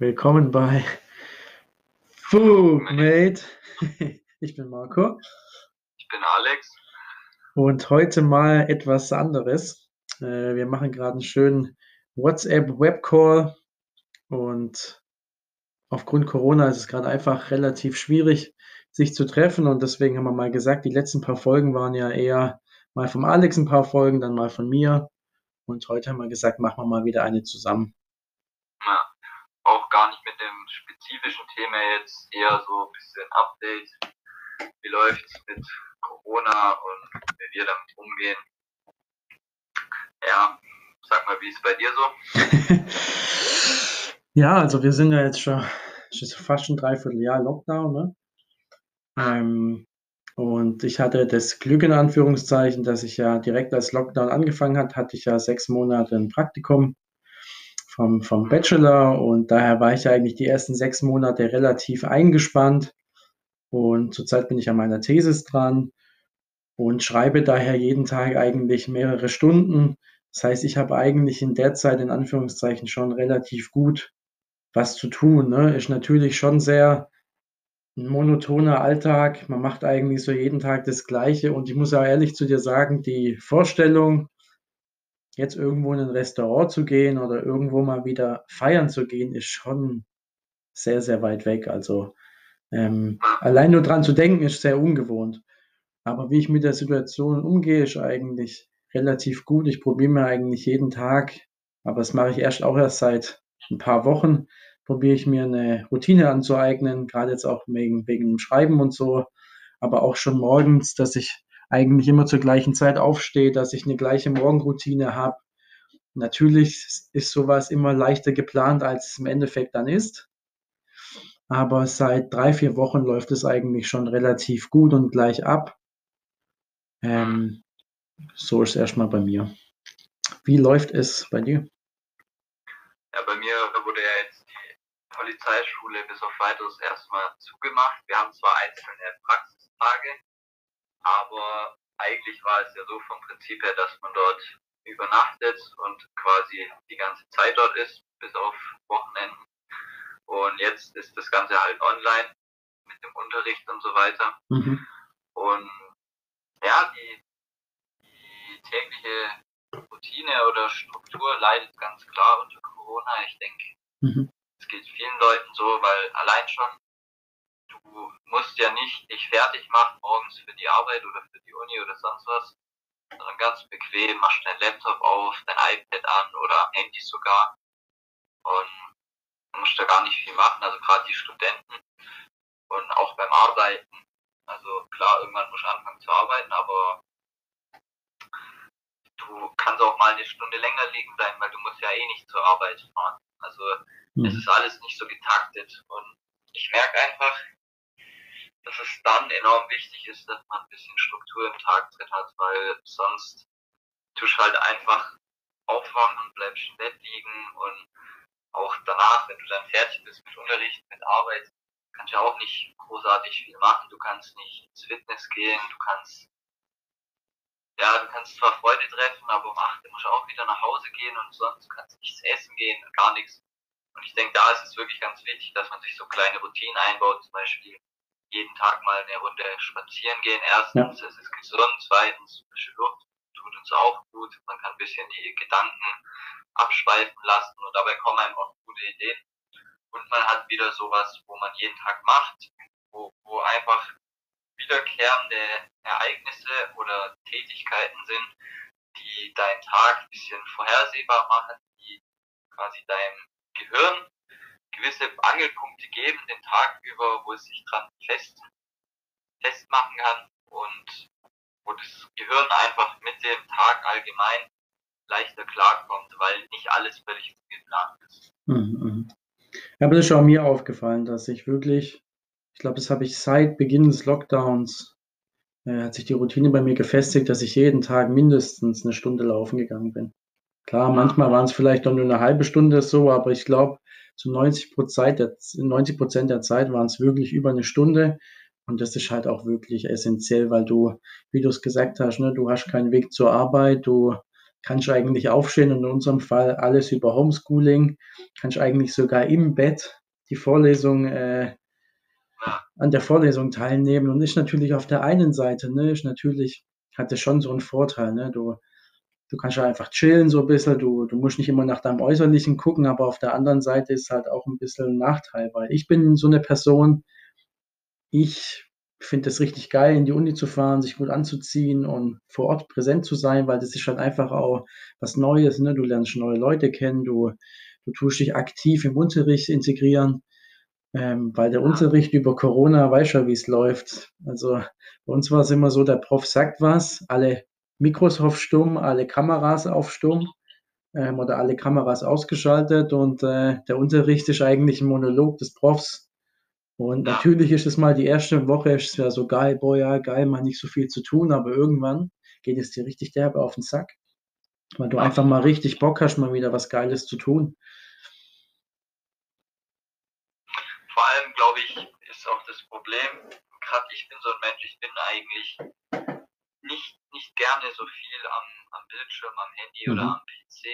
Willkommen bei Food Mate. Ich bin Marco. Ich bin Alex. Und heute mal etwas anderes. Äh, wir machen gerade einen schönen WhatsApp-Webcall und aufgrund Corona ist es gerade einfach relativ schwierig, sich zu treffen und deswegen haben wir mal gesagt, die letzten paar Folgen waren ja eher mal vom Alex ein paar Folgen, dann mal von mir und heute haben wir gesagt, machen wir mal wieder eine zusammen auch gar nicht mit dem spezifischen Thema jetzt, eher so ein bisschen Update. Wie läuft es mit Corona und wie wir damit umgehen? Ja, sag mal, wie ist es bei dir so? ja, also wir sind ja jetzt schon, schon fast ein Dreivierteljahr Lockdown, ne? Ähm, und ich hatte das Glück in Anführungszeichen, dass ich ja direkt als Lockdown angefangen hat, hatte ich ja sechs Monate ein Praktikum vom, vom Bachelor und daher war ich eigentlich die ersten sechs Monate relativ eingespannt und zurzeit bin ich an meiner Thesis dran und schreibe daher jeden Tag eigentlich mehrere Stunden. Das heißt, ich habe eigentlich in der Zeit in Anführungszeichen schon relativ gut was zu tun. Ne? Ist natürlich schon sehr ein monotoner Alltag. Man macht eigentlich so jeden Tag das Gleiche und ich muss auch ehrlich zu dir sagen, die Vorstellung, jetzt irgendwo in ein Restaurant zu gehen oder irgendwo mal wieder feiern zu gehen, ist schon sehr, sehr weit weg. Also ähm, allein nur dran zu denken, ist sehr ungewohnt. Aber wie ich mit der Situation umgehe, ist eigentlich relativ gut. Ich probiere mir eigentlich jeden Tag, aber das mache ich erst auch erst seit ein paar Wochen, probiere ich mir eine Routine anzueignen, gerade jetzt auch wegen, wegen dem Schreiben und so, aber auch schon morgens, dass ich eigentlich immer zur gleichen Zeit aufstehe, dass ich eine gleiche Morgenroutine habe. Natürlich ist sowas immer leichter geplant, als es im Endeffekt dann ist. Aber seit drei, vier Wochen läuft es eigentlich schon relativ gut und gleich ab. Ähm, so ist es erstmal bei mir. Wie läuft es bei dir? Ja, bei mir wurde ja jetzt die Polizeischule bis auf weiteres erstmal zugemacht. Wir haben zwar einzelne Praxistage, aber eigentlich war es ja so vom Prinzip her, dass man dort übernachtet und quasi die ganze Zeit dort ist, bis auf Wochenenden. Und jetzt ist das Ganze halt online mit dem Unterricht und so weiter. Mhm. Und ja, die, die tägliche Routine oder Struktur leidet ganz klar unter Corona. Ich denke, mhm. es geht vielen Leuten so, weil allein schon du musst ja nicht dich fertig machen morgens für die Arbeit oder für die Uni oder sonst was, sondern ganz bequem, machst dein Laptop auf, dein iPad an oder Handy sogar und musst da gar nicht viel machen, also gerade die Studenten und auch beim Arbeiten. Also klar, irgendwann musst du anfangen zu arbeiten, aber du kannst auch mal eine Stunde länger liegen bleiben, weil du musst ja eh nicht zur Arbeit fahren. Also mhm. es ist alles nicht so getaktet und ich merke einfach, dass es dann enorm wichtig ist, dass man ein bisschen Struktur im Tag drin hat, weil sonst tust du halt einfach aufwachen, bleibst im Bett liegen und auch danach, wenn du dann fertig bist mit Unterricht, mit Arbeit, kannst du auch nicht großartig viel machen. Du kannst nicht ins Fitness gehen, du kannst ja, du kannst zwar Freunde treffen, aber um 8 musst du auch wieder nach Hause gehen und sonst kannst du nichts essen gehen, gar nichts. Und ich denke, da ist es wirklich ganz wichtig, dass man sich so kleine Routinen einbaut, zum Beispiel jeden Tag mal eine Runde spazieren gehen. Erstens, ja. es ist gesund. Zweitens, frische Luft tut uns auch gut. Man kann ein bisschen die Gedanken abschweifen lassen und dabei kommen einem auch gute Ideen. Und man hat wieder sowas, wo man jeden Tag macht, wo, wo einfach wiederkehrende Ereignisse oder Tätigkeiten sind, die deinen Tag ein bisschen vorhersehbar machen, die quasi deinem Gehirn gewisse Angelpunkte geben, den Tag über, wo es sich dran fest, festmachen kann und wo das Gehirn einfach mit dem Tag allgemein leichter klarkommt, weil nicht alles völlig geplant ist. Mhm, mhm. Aber das ist auch mir aufgefallen, dass ich wirklich, ich glaube, das habe ich seit Beginn des Lockdowns, äh, hat sich die Routine bei mir gefestigt, dass ich jeden Tag mindestens eine Stunde laufen gegangen bin. Klar, manchmal waren es vielleicht noch nur eine halbe Stunde so, aber ich glaube, zu 90 Prozent der, 90 Prozent der Zeit waren es wirklich über eine Stunde. Und das ist halt auch wirklich essentiell, weil du, wie du es gesagt hast, ne, du hast keinen Weg zur Arbeit, du kannst eigentlich aufstehen und in unserem Fall alles über Homeschooling. kannst eigentlich sogar im Bett die Vorlesung äh, an der Vorlesung teilnehmen und ist natürlich auf der einen Seite, ne, ist natürlich, hat das schon so einen Vorteil, ne, du, du kannst ja einfach chillen so ein bisschen, du, du musst nicht immer nach deinem Äußerlichen gucken, aber auf der anderen Seite ist halt auch ein bisschen ein Nachteil, weil ich bin so eine Person, ich finde es richtig geil, in die Uni zu fahren, sich gut anzuziehen und vor Ort präsent zu sein, weil das ist halt einfach auch was Neues, ne? Du lernst neue Leute kennen, du, du tust dich aktiv im Unterricht integrieren, ähm, weil der Unterricht über Corona weiß ja, wie es läuft. Also bei uns war es immer so, der Prof sagt was, alle Mikros auf stumm, alle Kameras auf stumm ähm, oder alle Kameras ausgeschaltet und äh, der Unterricht ist eigentlich ein Monolog des Profs. Und natürlich ist es mal die erste Woche, ist es ja so geil, boah, ja, geil, mal nicht so viel zu tun, aber irgendwann geht es dir richtig derbe auf den Sack, weil du einfach mal richtig Bock hast, mal wieder was Geiles zu tun. Vor allem, glaube ich, ist auch das Problem, gerade ich bin so ein Mensch, ich bin eigentlich nicht, nicht gerne so viel am, am Bildschirm, am Handy mhm. oder am PC,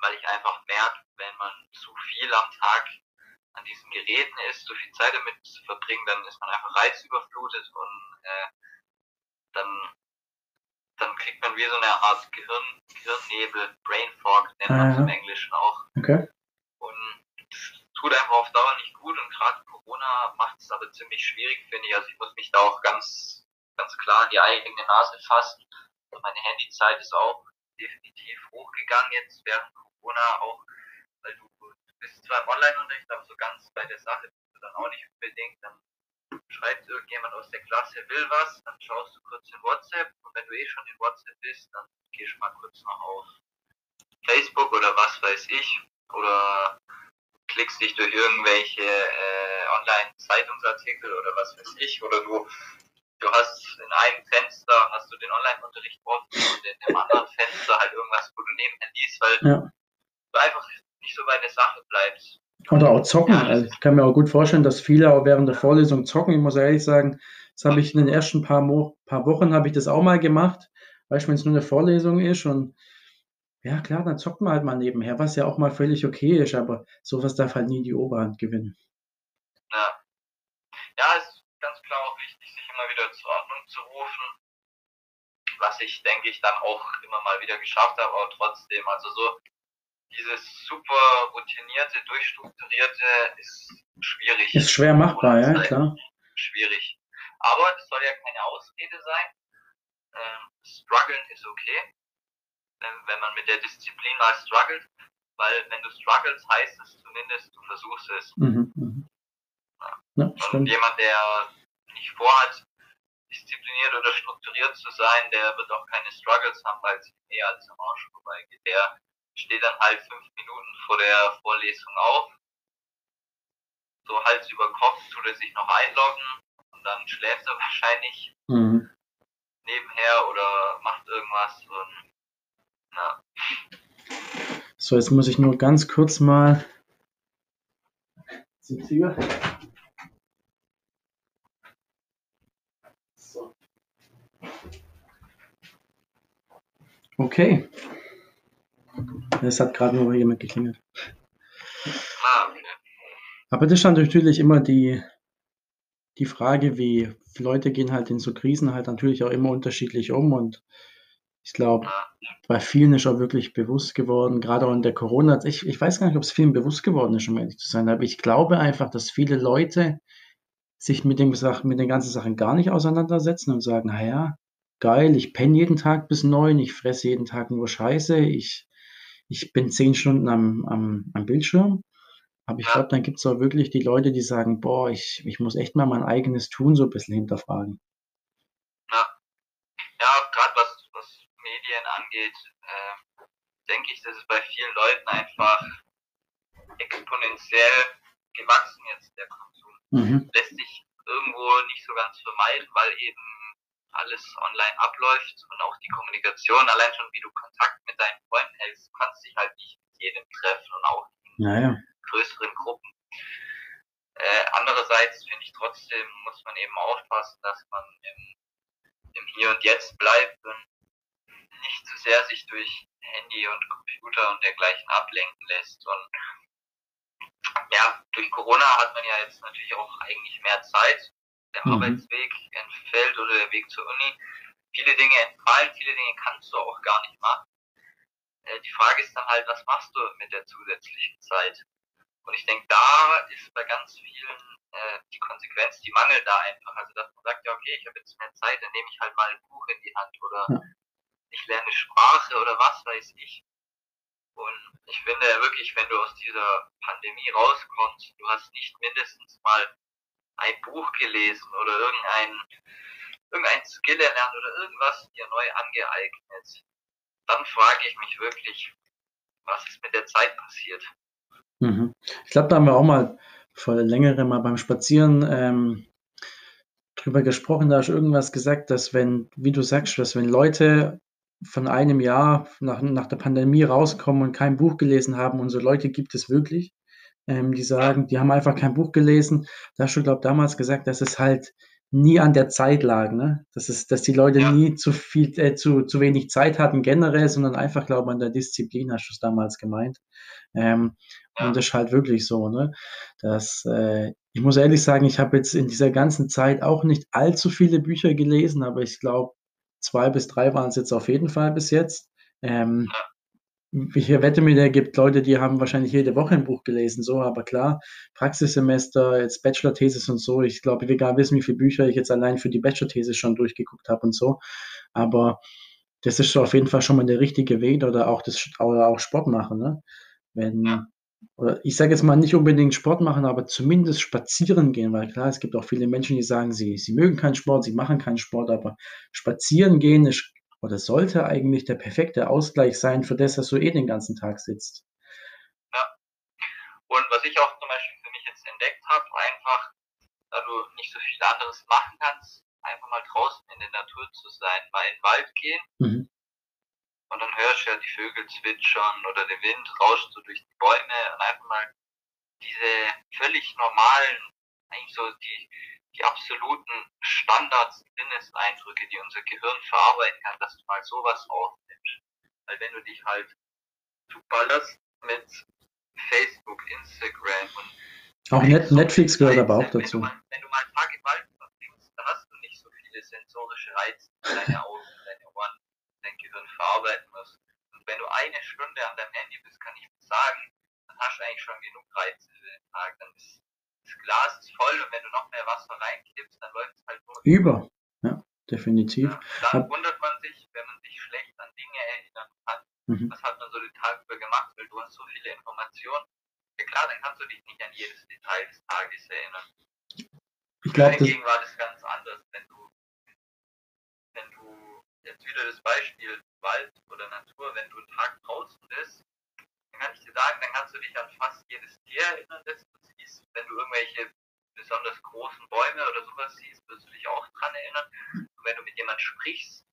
weil ich einfach merke, wenn man zu viel am Tag an diesen Geräten ist, so viel Zeit damit zu verbringen, dann ist man einfach reizüberflutet und äh, dann, dann kriegt man wie so eine Art Gehirn, Gehirnnebel, Brain Fog, nennt man es im Englischen auch. Okay. Und das tut einfach auf Dauer nicht gut und gerade Corona macht es aber ziemlich schwierig, finde ich. Also ich muss mich da auch ganz, ganz klar in die eigene Nase fassen. Und meine Handyzeit ist auch definitiv hochgegangen jetzt während Corona, auch weil du bist zwar im Online-Unterricht, aber so ganz bei der Sache bist du dann auch nicht unbedingt. Dann schreibt irgendjemand aus der Klasse, will was, dann schaust du kurz in WhatsApp und wenn du eh schon in WhatsApp bist, dann gehst du mal kurz noch auf Facebook oder was weiß ich oder klickst dich durch irgendwelche äh, Online-Zeitungsartikel oder was weiß ich oder du du hast in einem Fenster hast du den Online-Unterricht offen und in dem anderen Fenster halt irgendwas, wo du nebenher liest, weil ja. du einfach nicht so bei der Sache bleibst. Oder auch zocken. Ja, also ich kann mir auch gut vorstellen, dass viele auch während der Vorlesung zocken. Ich muss ehrlich sagen, das habe ich in den ersten paar, Mo paar Wochen habe ich das auch mal gemacht, weißt du, wenn es nur eine Vorlesung ist und ja klar, dann zockt man halt mal nebenher, was ja auch mal völlig okay ist, aber sowas darf halt nie die Oberhand gewinnen. Ja. Ja, es ist ganz klar auch wichtig, sich immer wieder zur Ordnung zu rufen, was ich, denke ich, dann auch immer mal wieder geschafft habe, aber trotzdem, also so dieses super routinierte, durchstrukturierte ist schwierig. Ist schwer machbar, ja, klar. Schwierig. Aber es soll ja keine Ausrede sein. Ähm, strugglen ist okay, wenn, man mit der Disziplin mal struggelt, weil wenn du struggles, heißt es zumindest, du versuchst es. Mhm, mh. ja. Ja, Und jemand, der nicht vorhat, diszipliniert oder strukturiert zu sein, der wird auch keine Struggles haben, weil es eher als am Arsch vorbeigeht. Der steht dann halt fünf Minuten vor der Vorlesung auf. So Hals über Kopf tut er sich noch einloggen und dann schläft er wahrscheinlich mhm. nebenher oder macht irgendwas und ja. So, jetzt muss ich nur ganz kurz mal zur Okay. Es hat gerade nur jemand geklingelt. Aber das stand natürlich immer die, die Frage, wie Leute gehen halt in so Krisen halt natürlich auch immer unterschiedlich um und ich glaube, bei vielen ist auch wirklich bewusst geworden, gerade auch in der Corona, ich, ich weiß gar nicht, ob es vielen bewusst geworden ist, um ehrlich zu sein, aber ich glaube einfach, dass viele Leute sich mit, dem, mit den ganzen Sachen gar nicht auseinandersetzen und sagen, naja, geil, ich penne jeden Tag bis neun, ich fresse jeden Tag nur Scheiße, ich ich bin zehn Stunden am, am, am Bildschirm. Aber ich glaube, dann gibt es auch wirklich die Leute, die sagen, boah, ich, ich muss echt mal mein eigenes Tun so ein bisschen hinterfragen. Ja, ja gerade was, was Medien angeht, äh, denke ich, dass es bei vielen Leuten einfach exponentiell gewachsen jetzt, der Konsum. Mhm. Lässt sich irgendwo nicht so ganz vermeiden, weil eben alles online abläuft und auch die Kommunikation, allein schon wie du Kontakt mit deinen Freunden hältst, du kannst dich halt nicht mit jedem treffen und auch in naja. größeren Gruppen. Äh, andererseits finde ich trotzdem, muss man eben aufpassen, dass man im, im Hier und Jetzt bleibt und nicht zu sehr sich durch Handy und Computer und dergleichen ablenken lässt. Und ja, durch Corona hat man ja jetzt natürlich auch eigentlich mehr Zeit. Der mhm. Arbeitsweg entfällt oder der Weg zur Uni. Viele Dinge entfallen, viele Dinge kannst du auch gar nicht machen. Äh, die Frage ist dann halt, was machst du mit der zusätzlichen Zeit? Und ich denke, da ist bei ganz vielen äh, die Konsequenz, die mangelt da einfach. Also, dass man sagt, ja, okay, ich habe jetzt mehr Zeit, dann nehme ich halt mal ein Buch in die Hand oder ja. ich lerne Sprache oder was weiß ich. Und ich finde wirklich, wenn du aus dieser Pandemie rauskommst, du hast nicht mindestens mal ein Buch gelesen oder irgendein, irgendein Skill erlernt oder irgendwas dir neu angeeignet, dann frage ich mich wirklich, was ist mit der Zeit passiert? Mhm. Ich glaube, da haben wir auch mal vor längerem mal beim Spazieren ähm, drüber gesprochen, da hast du irgendwas gesagt, dass wenn, wie du sagst, dass wenn Leute von einem Jahr nach, nach der Pandemie rauskommen und kein Buch gelesen haben, und so Leute gibt es wirklich, ähm, die sagen, die haben einfach kein Buch gelesen. Da hast du, glaube ich, damals gesagt, dass es halt nie an der Zeit lag, ne? Dass es, dass die Leute ja. nie zu viel, äh, zu, zu wenig Zeit hatten generell, sondern einfach, glaube ich, an der Disziplin hast du es damals gemeint. Ähm, ja. Und das ist halt wirklich so, ne? Dass, äh, ich muss ehrlich sagen, ich habe jetzt in dieser ganzen Zeit auch nicht allzu viele Bücher gelesen, aber ich glaube, zwei bis drei waren es jetzt auf jeden Fall bis jetzt. Ähm, ja ich wette mit, er gibt Leute, die haben wahrscheinlich jede Woche ein Buch gelesen, so, aber klar, Praxissemester, jetzt Bachelor-Thesis und so, ich glaube, will gar wissen, wie viele Bücher ich jetzt allein für die Bachelor-Thesis schon durchgeguckt habe und so, aber das ist auf jeden Fall schon mal der richtige Weg oder auch das oder auch Sport machen, ne? Wenn, oder ich sage jetzt mal nicht unbedingt Sport machen, aber zumindest spazieren gehen, weil klar, es gibt auch viele Menschen, die sagen, sie, sie mögen keinen Sport, sie machen keinen Sport, aber spazieren gehen ist oder sollte eigentlich der perfekte Ausgleich sein für das, dass du eh den ganzen Tag sitzt. Ja. Und was ich auch zum Beispiel für mich jetzt entdeckt habe, einfach, da du nicht so viel anderes machen kannst, einfach mal draußen in der Natur zu sein, mal in den Wald gehen. Mhm. Und dann hörst du ja die Vögel zwitschern oder der Wind rauscht so durch die Bäume und einfach mal diese völlig normalen, eigentlich so die, die absoluten Standards, Sinneseindrücke, die unser Gehirn verarbeiten kann, dass du mal sowas aufnimmst. Weil wenn du dich halt zuballerst mit Facebook, Instagram und auch Net Netflix gehört aber auch dazu. Wenn du, mal, wenn du mal Tag im Wald verbringst, dann hast du nicht so viele sensorische Reize, die deine Augen, deine Ohren, dein Gehirn verarbeiten muss. Und wenn du eine Stunde an deinem Handy bist, kann ich sagen, dann hast du eigentlich schon genug Reize für den Tag. Dann ist das Glas ist voll und wenn du noch mehr Wasser reinkippst, dann läuft es halt durch. Über, ja, definitiv. Ja, dann Hab, wundert man sich, wenn man sich schlecht an Dinge erinnern kann. Mhm. Was hat man so den Tag über gemacht, weil du hast so viele Informationen. Ja klar, dann kannst du dich nicht an jedes Detail des Tages erinnern. Ich glaube, Dagegen war das ganz anders, wenn du, wenn du jetzt wieder das Beispiel Wald oder Natur, wenn du einen Tag draußen bist, kann ich dir sagen, dann kannst du dich an fast jedes Tier erinnern, das du siehst. Wenn du irgendwelche besonders großen Bäume oder sowas siehst, wirst du dich auch dran erinnern. Und wenn du mit jemandem sprichst,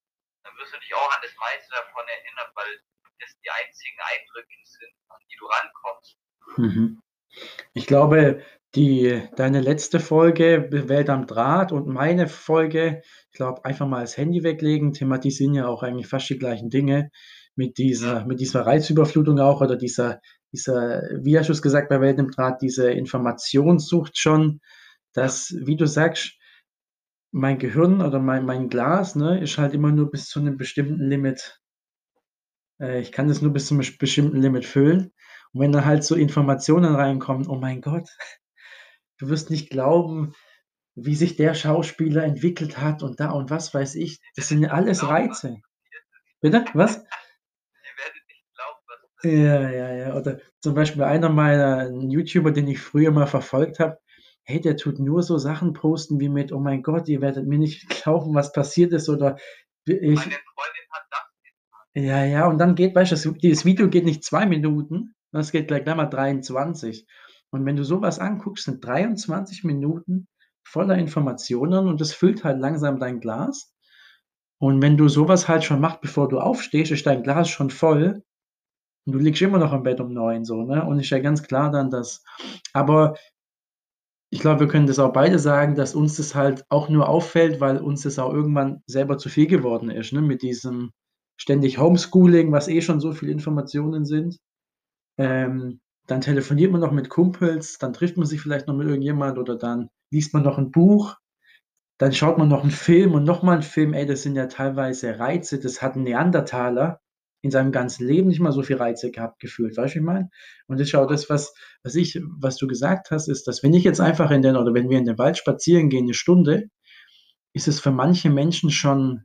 dann wirst du dich auch an das meiste davon erinnern, weil das die einzigen Eindrücke sind, an die du rankommst. Mhm. Ich glaube, die, deine letzte Folge, Welt am Draht und meine Folge, ich glaube, einfach mal das Handy weglegen, thematisieren ja auch eigentlich fast die gleichen Dinge mit dieser, mit dieser Reizüberflutung auch oder dieser, dieser, wie hast du es gesagt bei Welt im Draht, diese Informationssucht schon, dass, wie du sagst, mein Gehirn oder mein, mein Glas ne, ist halt immer nur bis zu einem bestimmten Limit. Äh, ich kann das nur bis zu einem bestimmten Limit füllen. Und wenn dann halt so Informationen reinkommen, oh mein Gott, du wirst nicht glauben, wie sich der Schauspieler entwickelt hat und da und was weiß ich. Das sind ja alles Reize. Bitte? Was? Ja, ja, ja. Oder zum Beispiel einer meiner YouTuber, den ich früher mal verfolgt habe, hey, der tut nur so Sachen posten wie mit, oh mein Gott, ihr werdet mir nicht glauben, was passiert ist oder ich. Meine Freundin hat das. Ja, ja, und dann geht, weißt du, dieses Video geht nicht zwei Minuten, das geht gleich, gleich mal 23. Und wenn du sowas anguckst, sind 23 Minuten voller Informationen und das füllt halt langsam dein Glas. Und wenn du sowas halt schon machst, bevor du aufstehst, ist dein Glas schon voll und du liegst immer noch im Bett um neun, so, ne? Und ist ja ganz klar dann, dass, aber ich glaube, wir können das auch beide sagen, dass uns das halt auch nur auffällt, weil uns das auch irgendwann selber zu viel geworden ist, ne? Mit diesem, ständig Homeschooling, was eh schon so viele Informationen sind. Ähm, dann telefoniert man noch mit Kumpels, dann trifft man sich vielleicht noch mit irgendjemand oder dann liest man noch ein Buch, dann schaut man noch einen Film und nochmal einen Film. Ey, das sind ja teilweise Reize. Das hat ein Neandertaler in seinem ganzen Leben nicht mal so viel Reize gehabt gefühlt. Weißt du, ich meine? Und das schau, das, was, was ich, was du gesagt hast, ist, dass wenn ich jetzt einfach in den, oder wenn wir in den Wald spazieren gehen, eine Stunde, ist es für manche Menschen schon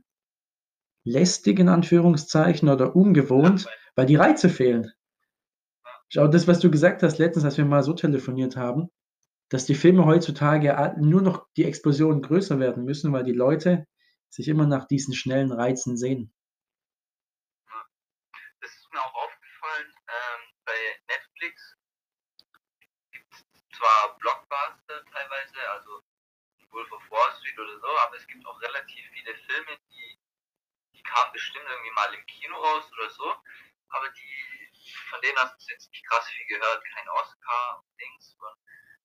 lästig, in Anführungszeichen, oder ungewohnt, weil die Reize fehlen. Schau, das, was du gesagt hast letztens, als wir mal so telefoniert haben, dass die Filme heutzutage nur noch die Explosionen größer werden müssen, weil die Leute sich immer nach diesen schnellen Reizen sehen. Das ist mir auch aufgefallen, ähm, bei Netflix gibt es zwar Blockbuster teilweise, also Wolf of Wall Street oder so, aber es gibt auch relativ viele Filme, die, die kamen bestimmt irgendwie mal im Kino raus oder so, aber die von denen hast du jetzt nicht krass viel gehört, kein Oscar, Dings. Und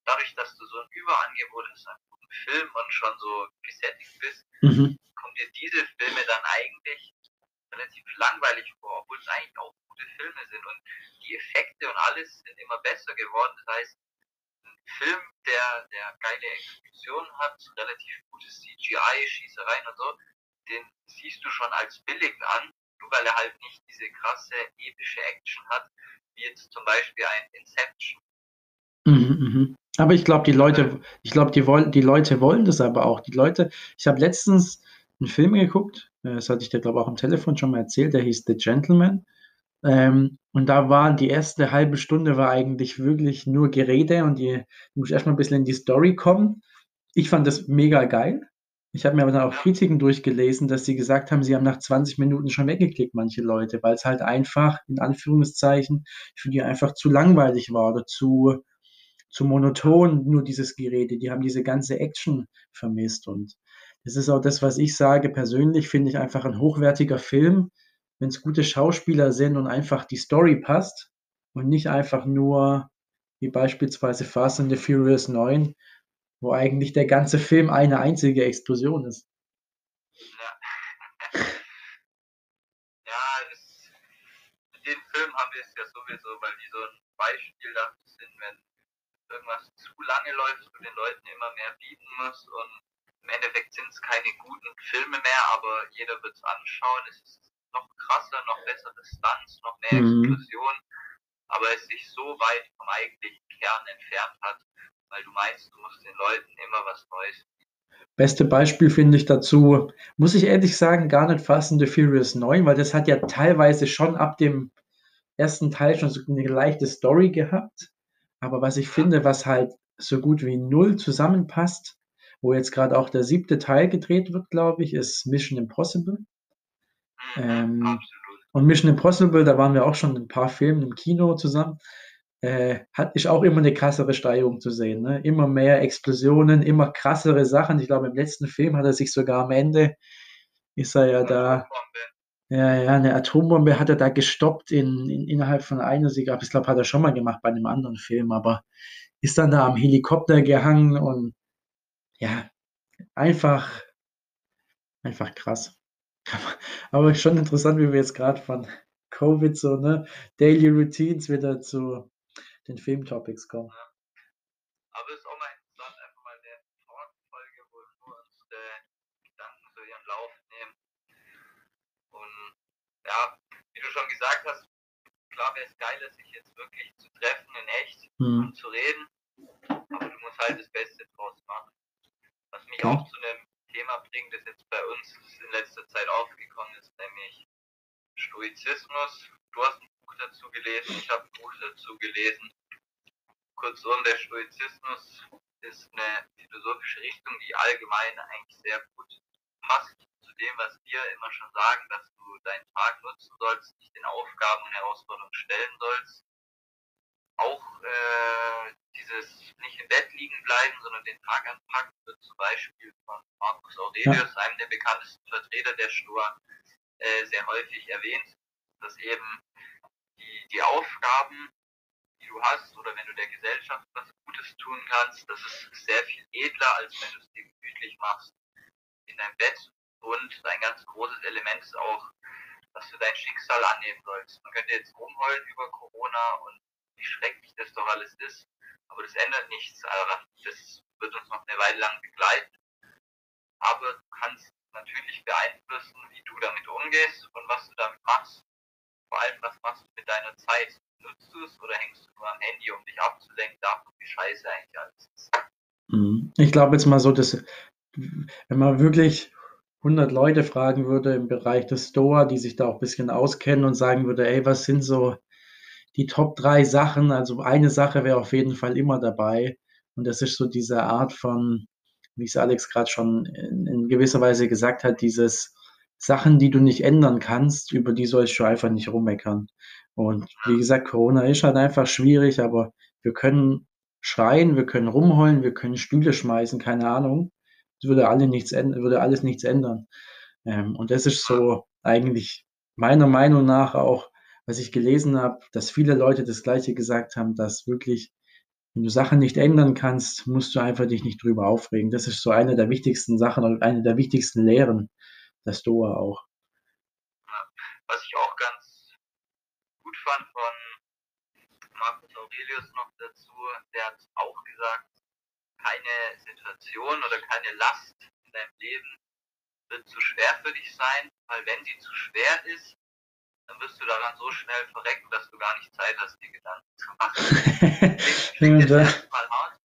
dadurch, dass du so ein Überangebot hast an guten Film und schon so gesättigt bist, mhm. kommen dir diese Filme dann eigentlich relativ langweilig vor, obwohl es eigentlich auch gute Filme sind. Und die Effekte und alles sind immer besser geworden. Das heißt, ein Film, der, der geile Exekution hat, relativ gutes CGI, Schießereien und so, den siehst du schon als billig an nur weil er halt nicht diese krasse epische Action hat, wie jetzt zum Beispiel ein Inception. Mhm, mhm. Aber ich glaube, die Leute, ich glaube, die wollen, die Leute wollen das aber auch. Die Leute, ich habe letztens einen Film geguckt, das hatte ich dir, glaube ich, auch am Telefon schon mal erzählt, der hieß The Gentleman. Ähm, und da war die erste halbe Stunde war eigentlich wirklich nur Gerede und die, du musst erstmal ein bisschen in die Story kommen. Ich fand das mega geil. Ich habe mir aber dann auch Kritiken durchgelesen, dass sie gesagt haben, sie haben nach 20 Minuten schon weggeklickt, manche Leute, weil es halt einfach, in Anführungszeichen, für die einfach zu langweilig war oder zu, zu monoton, nur dieses Gerede. Die haben diese ganze Action vermisst. Und das ist auch das, was ich sage. Persönlich finde ich einfach ein hochwertiger Film, wenn es gute Schauspieler sind und einfach die Story passt und nicht einfach nur, wie beispielsweise Fast and the Furious 9, wo eigentlich der ganze Film eine einzige Explosion ist. Ja, ja das, mit dem Film haben wir es ja sowieso, weil die so ein Beispiel dafür sind, wenn irgendwas zu lange läuft und den Leuten immer mehr bieten muss und im Endeffekt sind es keine guten Filme mehr, aber jeder wird es anschauen. Es ist noch krasser, noch bessere Stunts, noch mehr mhm. Explosion, aber es sich so weit vom eigentlichen Kern entfernt hat, weil du meinst, du musst den Leuten immer was Neues Beste Beispiel finde ich dazu, muss ich ehrlich sagen, gar nicht Fast the Furious 9, weil das hat ja teilweise schon ab dem ersten Teil schon so eine leichte Story gehabt. Aber was ich finde, was halt so gut wie null zusammenpasst, wo jetzt gerade auch der siebte Teil gedreht wird, glaube ich, ist Mission Impossible. Mhm, ähm, und Mission Impossible, da waren wir auch schon ein paar Filme im Kino zusammen äh, hat, ist auch immer eine krassere Steigerung zu sehen. Ne? Immer mehr Explosionen, immer krassere Sachen. Ich glaube, im letzten Film hat er sich sogar am Ende, ist er ja da, ja, ja, eine Atombombe hat er da gestoppt in, in innerhalb von einer Sekunde. Ich glaube, hat er schon mal gemacht bei einem anderen Film, aber ist dann da am Helikopter gehangen und ja, einfach, einfach krass. Aber schon interessant, wie wir jetzt gerade von Covid so, ne, Daily Routines wieder zu den Filmtopics kommen. Aber es ist auch mal interessant, einfach mal eine Talk-Folge, wo wir unsere Gedanken so ihren Lauf nehmen. Und ja, wie du schon gesagt hast, klar wäre es geiler, sich jetzt wirklich zu treffen in echt mhm. und zu reden. Aber du musst halt das Beste draus machen. Was mich okay. auch zu einem Thema bringt, das jetzt bei uns in letzter Zeit aufgekommen ist, nämlich Stoizismus. Du hast ein Buch dazu gelesen, ich habe ein Buch dazu gelesen. Kurzum, der Stoizismus ist eine philosophische Richtung, die allgemein eigentlich sehr gut passt zu dem, was wir immer schon sagen, dass du deinen Tag nutzen sollst, dich den Aufgaben und Herausforderungen stellen sollst. Auch äh, dieses nicht im Bett liegen bleiben, sondern den Tag anpacken, wird zum Beispiel von Marcus Aurelius, einem der bekanntesten Vertreter der Stoa, äh, sehr häufig erwähnt, dass eben die, die Aufgaben du hast oder wenn du der Gesellschaft was Gutes tun kannst, das ist sehr viel edler, als wenn du es dir gemütlich machst in deinem Bett. Und ein ganz großes Element ist auch, dass du dein Schicksal annehmen sollst. Man könnte jetzt rumheulen über Corona und wie schrecklich das doch alles ist, aber das ändert nichts. Das wird uns noch eine Weile lang begleiten. Aber du kannst natürlich beeinflussen, wie du damit umgehst und was du damit machst. Vor allem, was machst du mit deiner Zeit? Nutzt du es oder hängst du nur am Handy, um dich abzulenken davon, wie scheiße eigentlich alles ist? Mhm. Ich glaube jetzt mal so, dass wenn man wirklich 100 Leute fragen würde im Bereich des Store, die sich da auch ein bisschen auskennen und sagen würde, ey, was sind so die Top drei Sachen? Also eine Sache wäre auf jeden Fall immer dabei. Und das ist so diese Art von, wie es Alex gerade schon in, in, gewisser Weise gesagt hat, dieses Sachen, die du nicht ändern kannst, über die sollst du einfach nicht rummeckern. Und wie gesagt, Corona ist halt einfach schwierig, aber wir können schreien, wir können rumheulen, wir können Stühle schmeißen, keine Ahnung. Das würde, alle nichts, würde alles nichts ändern. Ähm, und das ist so eigentlich meiner Meinung nach auch, was ich gelesen habe, dass viele Leute das Gleiche gesagt haben, dass wirklich, wenn du Sachen nicht ändern kannst, musst du einfach dich nicht drüber aufregen. Das ist so eine der wichtigsten Sachen und eine der wichtigsten Lehren der Stoa auch. Was ich auch ganz gut fand von Marcus Aurelius noch dazu, der hat auch gesagt, keine Situation oder keine Last in deinem Leben wird zu schwer für dich sein, weil wenn sie zu schwer ist, dann wirst du daran so schnell verrecken, dass du gar nicht Zeit hast, dir Gedanken zu machen. klingt das erstmal hart.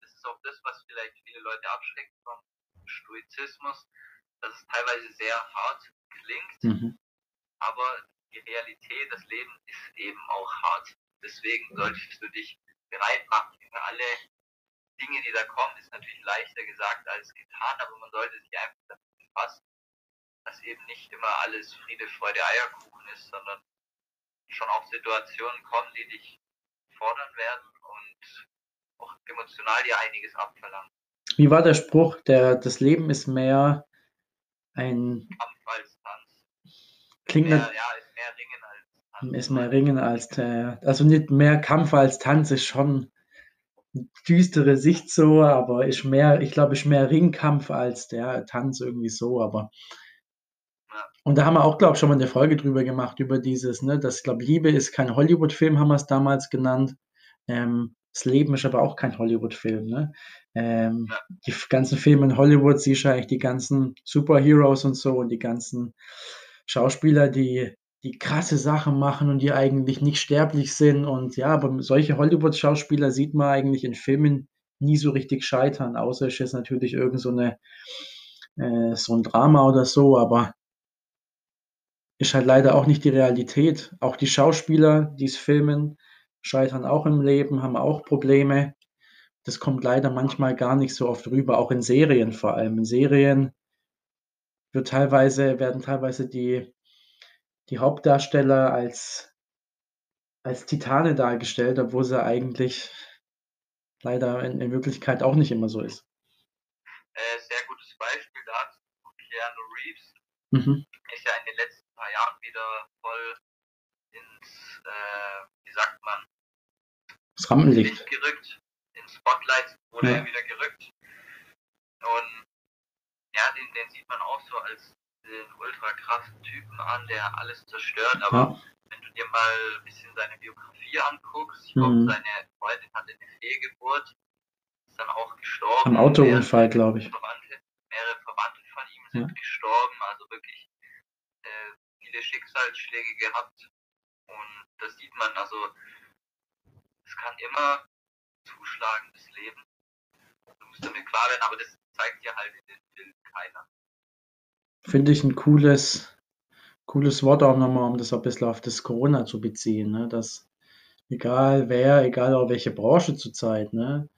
Das ist auch das, was vielleicht viele Leute abschreckt vom Stoizismus, dass es teilweise sehr hart klingt, mhm. aber die Realität, das Leben ist eben auch hart. Deswegen solltest du dich bereit machen für alle Dinge, die da kommen, ist natürlich leichter gesagt als getan, aber man sollte sich einfach damit befassen, dass eben nicht immer alles Friede, Freude, Eierkuchen ist, sondern schon auch Situationen kommen, die dich fordern werden und auch emotional dir einiges abverlangen. Wie war der Spruch, der das Leben ist mehr ein Kampf als Tanz. Klingt mehr, ja, ist mehr Ringen als Tanz. Ist mehr Ringen als also nicht mehr Kampf als Tanz ist schon düstere Sicht so, aber ist mehr, ich glaube, ist mehr Ringkampf als der Tanz irgendwie so, aber und da haben wir auch, glaube ich, schon mal eine Folge drüber gemacht, über dieses, ne, das, glaube Liebe ist kein Hollywood-Film, haben wir es damals genannt. Ähm, das Leben ist aber auch kein Hollywood-Film, ne? Ähm, die ganzen Filme in Hollywood siehst du eigentlich die ganzen Superheroes und so und die ganzen Schauspieler, die die krasse Sachen machen und die eigentlich nicht sterblich sind. Und ja, aber solche Hollywood-Schauspieler sieht man eigentlich in Filmen nie so richtig scheitern, außer es ist natürlich irgend so, eine, äh, so ein Drama oder so, aber ist halt leider auch nicht die Realität. Auch die Schauspieler, die es filmen, scheitern auch im Leben, haben auch Probleme. Das kommt leider manchmal gar nicht so oft rüber, auch in Serien vor allem. In Serien wird teilweise, werden teilweise die die Hauptdarsteller als, als Titane dargestellt, obwohl sie eigentlich leider in, in Wirklichkeit auch nicht immer so ist. Äh, sehr gutes Beispiel dazu. Keanu Reeves mhm. ist ja in den letzten paar Jahren wieder voll ins, äh, wie sagt man, das Rampenlicht gerückt. Spotlight wurde ja. er wieder gerückt. Und ja, den, den sieht man auch so als den ultra krassen Typen an, der alles zerstört, aber ja. wenn du dir mal ein bisschen seine Biografie anguckst, ich glaube, mhm. seine Freundin hatte eine Fehlgeburt, ist dann auch gestorben. Am Autounfall, glaube ich. Verwandte, mehrere Verwandte von ihm sind ja. gestorben, also wirklich äh, viele Schicksalsschläge gehabt. Und das sieht man, also es kann immer zuschlagen, das Leben. Du musst damit klar werden, aber das zeigt dir halt in den Film keiner. Finde ich ein cooles cooles Wort auch nochmal, um das ein bisschen auf das Corona zu beziehen, ne? Dass egal wer, egal auch welche Branche zurzeit, ne?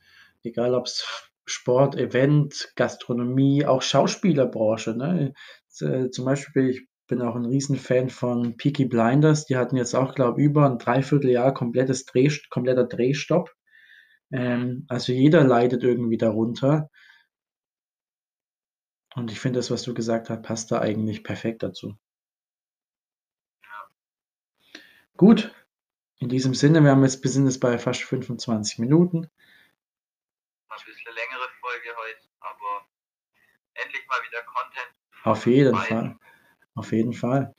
Egal ob es Sport, Event, Gastronomie, auch Schauspielerbranche, ne? Äh, zum Beispiel, ich bin auch ein Riesenfan von Peaky Blinders. Die hatten jetzt auch, glaube ich, über ein Dreivierteljahr komplettes Dreh, kompletter Drehstopp. Ähm, also jeder leidet irgendwie darunter. Und ich finde das, was du gesagt hast, passt da eigentlich perfekt dazu. Gut, in diesem Sinne, wir haben jetzt, wir sind jetzt bei fast 25 Minuten. Ein bisschen längere Folge heute, aber endlich mal wieder Content. Auf jeden Fall. Auf jeden Fall.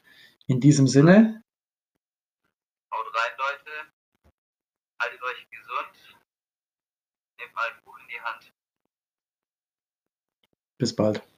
In diesem Sinne. Haut rein, Leute. Haltet euch gesund. Nehmt mal ein Buch in die Hand. Bis bald.